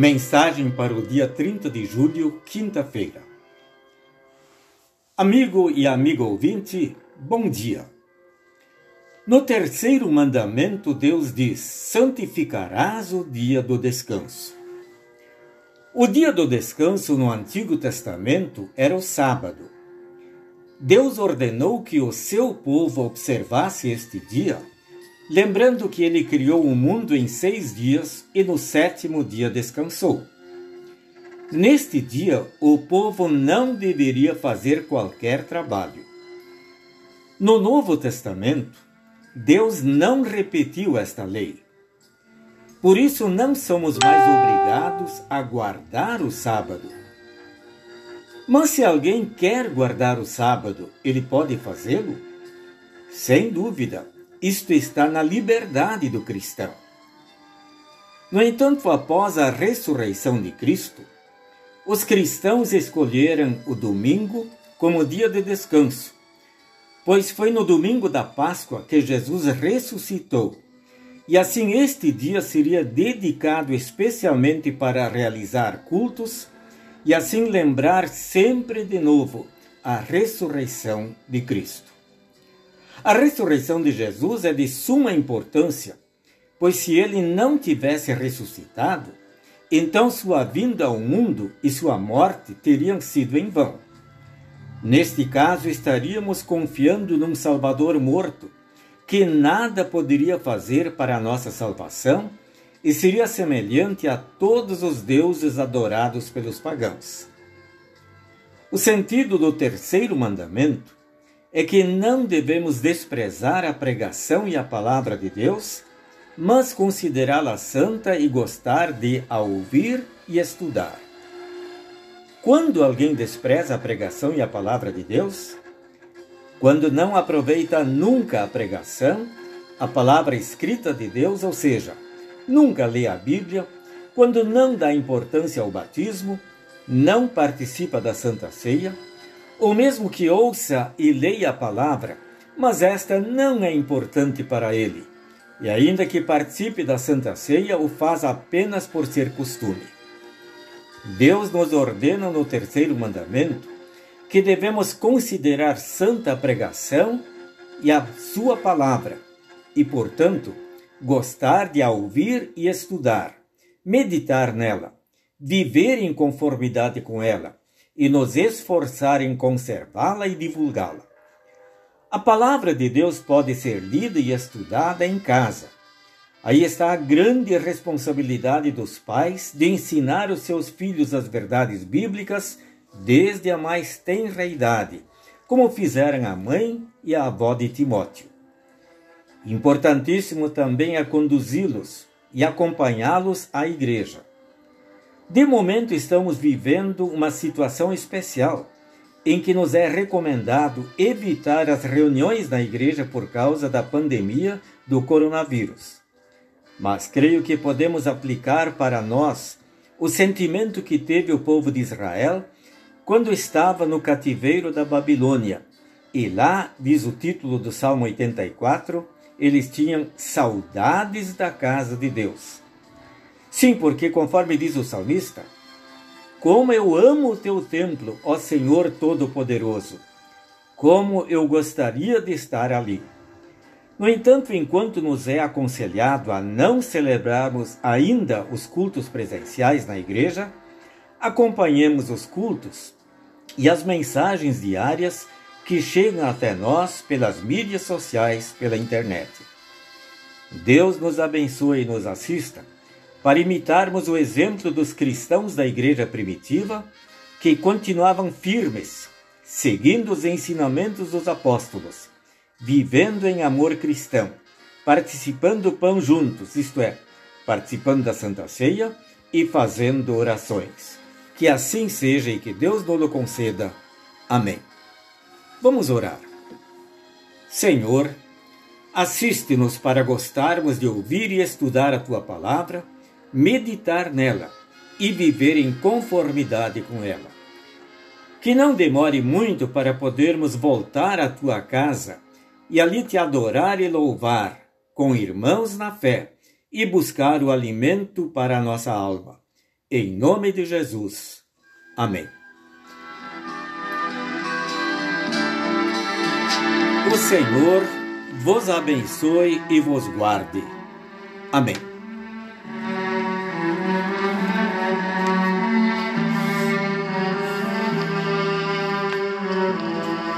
Mensagem para o dia 30 de julho, quinta-feira. Amigo e amigo ouvinte, bom dia. No terceiro mandamento, Deus diz: santificarás o dia do descanso. O dia do descanso no Antigo Testamento era o sábado. Deus ordenou que o seu povo observasse este dia lembrando que ele criou o mundo em seis dias e no sétimo dia descansou. Neste dia, o povo não deveria fazer qualquer trabalho. No Novo Testamento, Deus não repetiu esta lei. Por isso, não somos mais obrigados a guardar o sábado. Mas se alguém quer guardar o sábado, ele pode fazê-lo? Sem dúvida, isto está na liberdade do cristão. No entanto, após a ressurreição de Cristo, os cristãos escolheram o domingo como dia de descanso, pois foi no domingo da Páscoa que Jesus ressuscitou. E assim este dia seria dedicado especialmente para realizar cultos e assim lembrar sempre de novo a ressurreição de Cristo. A ressurreição de Jesus é de suma importância, pois se ele não tivesse ressuscitado, então sua vinda ao mundo e sua morte teriam sido em vão. Neste caso, estaríamos confiando num Salvador morto, que nada poderia fazer para a nossa salvação e seria semelhante a todos os deuses adorados pelos pagãos. O sentido do terceiro mandamento é que não devemos desprezar a pregação e a palavra de Deus, mas considerá-la santa e gostar de a ouvir e estudar. Quando alguém despreza a pregação e a palavra de Deus, quando não aproveita nunca a pregação, a palavra escrita de Deus, ou seja, nunca lê a Bíblia, quando não dá importância ao batismo, não participa da Santa Ceia, ou mesmo que ouça e leia a palavra, mas esta não é importante para ele, e ainda que participe da Santa Ceia, o faz apenas por ser costume. Deus nos ordena no terceiro mandamento que devemos considerar santa a pregação e a sua palavra, e, portanto, gostar de a ouvir e estudar, meditar nela, viver em conformidade com ela, e nos esforçar em conservá-la e divulgá-la. A palavra de Deus pode ser lida e estudada em casa. Aí está a grande responsabilidade dos pais de ensinar os seus filhos as verdades bíblicas desde a mais tenra idade, como fizeram a mãe e a avó de Timóteo. Importantíssimo também é conduzi-los e acompanhá-los à igreja. De momento, estamos vivendo uma situação especial em que nos é recomendado evitar as reuniões na igreja por causa da pandemia do coronavírus. Mas creio que podemos aplicar para nós o sentimento que teve o povo de Israel quando estava no cativeiro da Babilônia. E lá, diz o título do Salmo 84, eles tinham saudades da casa de Deus. Sim, porque conforme diz o salmista, como eu amo o teu templo, ó Senhor Todo-Poderoso, como eu gostaria de estar ali. No entanto, enquanto nos é aconselhado a não celebrarmos ainda os cultos presenciais na igreja, acompanhemos os cultos e as mensagens diárias que chegam até nós pelas mídias sociais, pela internet. Deus nos abençoe e nos assista para imitarmos o exemplo dos cristãos da igreja primitiva, que continuavam firmes, seguindo os ensinamentos dos apóstolos, vivendo em amor cristão, participando do pão juntos, isto é, participando da Santa Ceia e fazendo orações. Que assim seja e que Deus nos conceda. Amém. Vamos orar. Senhor, assiste-nos para gostarmos de ouvir e estudar a tua palavra meditar nela e viver em conformidade com ela. Que não demore muito para podermos voltar à tua casa e ali te adorar e louvar com irmãos na fé e buscar o alimento para a nossa alma. Em nome de Jesus. Amém. O Senhor vos abençoe e vos guarde. Amém.